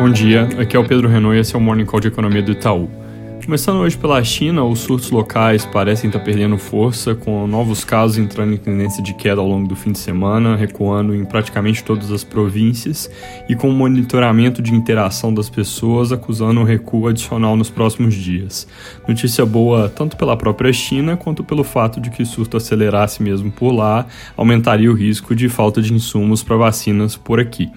Bom dia, aqui é o Pedro Renault e esse é o Morning Call de Economia do Itaú. Começando hoje pela China, os surtos locais parecem estar perdendo força, com novos casos entrando em tendência de queda ao longo do fim de semana, recuando em praticamente todas as províncias, e com monitoramento de interação das pessoas acusando um recuo adicional nos próximos dias. Notícia boa tanto pela própria China quanto pelo fato de que o surto acelerasse mesmo por lá, aumentaria o risco de falta de insumos para vacinas por aqui.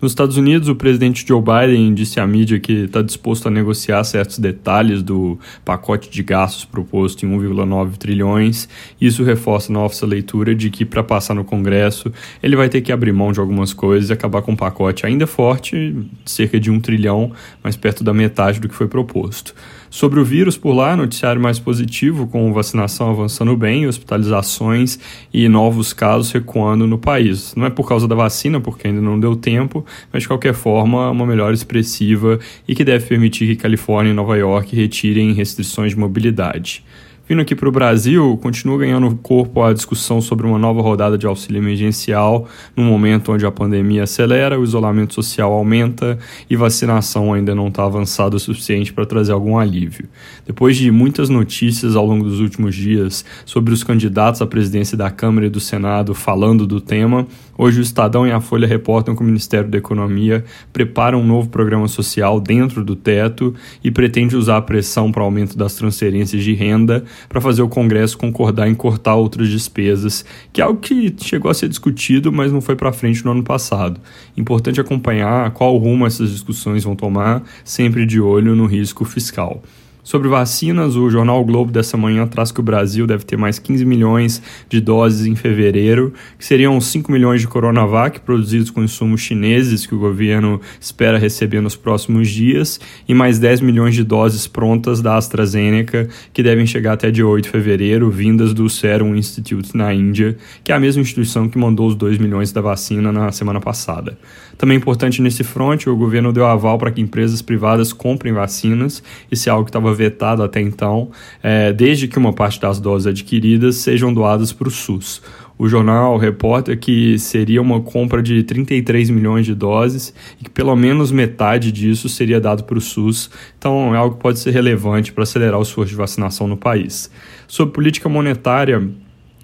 Nos Estados Unidos, o presidente Joe Biden disse à mídia que está disposto a negociar certos detalhes do pacote de gastos proposto em 1,9 trilhões. Isso reforça nossa leitura de que, para passar no Congresso, ele vai ter que abrir mão de algumas coisas e acabar com um pacote ainda forte, cerca de um trilhão, mas perto da metade do que foi proposto. Sobre o vírus por lá, noticiário mais positivo, com vacinação avançando bem, hospitalizações e novos casos recuando no país. Não é por causa da vacina, porque ainda não deu tempo, mas de qualquer forma, uma melhora expressiva e que deve permitir que Califórnia e Nova York retirem restrições de mobilidade. Vindo aqui para o Brasil, continua ganhando corpo a discussão sobre uma nova rodada de auxílio emergencial, num momento onde a pandemia acelera, o isolamento social aumenta e vacinação ainda não está avançada o suficiente para trazer algum alívio. Depois de muitas notícias ao longo dos últimos dias sobre os candidatos à presidência da Câmara e do Senado falando do tema, hoje o Estadão e a Folha reportam que o Ministério da Economia prepara um novo programa social dentro do teto e pretende usar a pressão para aumento das transferências de renda para fazer o Congresso concordar em cortar outras despesas, que é algo que chegou a ser discutido, mas não foi para frente no ano passado. Importante acompanhar qual rumo essas discussões vão tomar, sempre de olho no risco fiscal. Sobre vacinas, o jornal o Globo dessa manhã traz que o Brasil deve ter mais 15 milhões de doses em fevereiro, que seriam 5 milhões de Coronavac produzidos com insumos chineses que o governo espera receber nos próximos dias, e mais 10 milhões de doses prontas da AstraZeneca, que devem chegar até dia 8 de fevereiro, vindas do Serum Institute na Índia, que é a mesma instituição que mandou os 2 milhões da vacina na semana passada. Também importante nesse front, o governo deu aval para que empresas privadas comprem vacinas, isso é algo que estava vetado até então, é, desde que uma parte das doses adquiridas sejam doadas para o SUS. O jornal reporta que seria uma compra de 33 milhões de doses e que pelo menos metade disso seria dado para o SUS, então é algo que pode ser relevante para acelerar o esforço de vacinação no país. Sobre política monetária,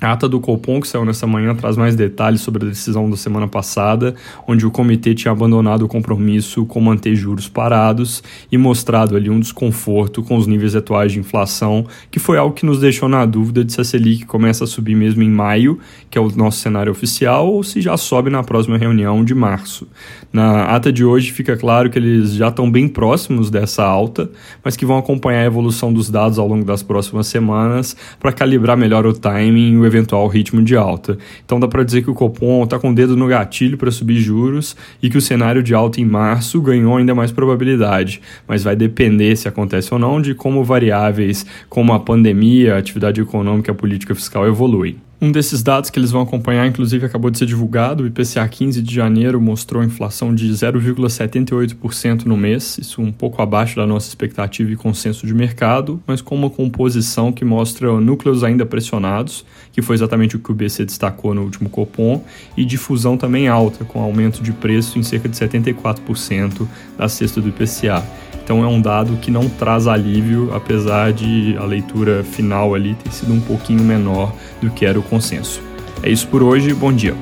a ata do Copom, que saiu nessa manhã, traz mais detalhes sobre a decisão da semana passada, onde o comitê tinha abandonado o compromisso com manter juros parados e mostrado ali um desconforto com os níveis atuais de inflação, que foi algo que nos deixou na dúvida de se a Selic começa a subir mesmo em maio, que é o nosso cenário oficial, ou se já sobe na próxima reunião de março. Na ata de hoje fica claro que eles já estão bem próximos dessa alta, mas que vão acompanhar a evolução dos dados ao longo das próximas semanas para calibrar melhor o timing e o eventual ritmo de alta. Então dá para dizer que o Copom está com o dedo no gatilho para subir juros e que o cenário de alta em março ganhou ainda mais probabilidade, mas vai depender se acontece ou não de como variáveis como a pandemia, a atividade econômica e a política fiscal evoluem. Um desses dados que eles vão acompanhar, inclusive, acabou de ser divulgado. O IPCA 15 de janeiro mostrou inflação de 0,78% no mês, isso um pouco abaixo da nossa expectativa e consenso de mercado, mas com uma composição que mostra núcleos ainda pressionados, que foi exatamente o que o BC destacou no último Copom, e difusão também alta, com aumento de preço em cerca de 74% da cesta do IPCA. Então é um dado que não traz alívio, apesar de a leitura final ali ter sido um pouquinho menor do que era o consenso. É isso por hoje, bom dia.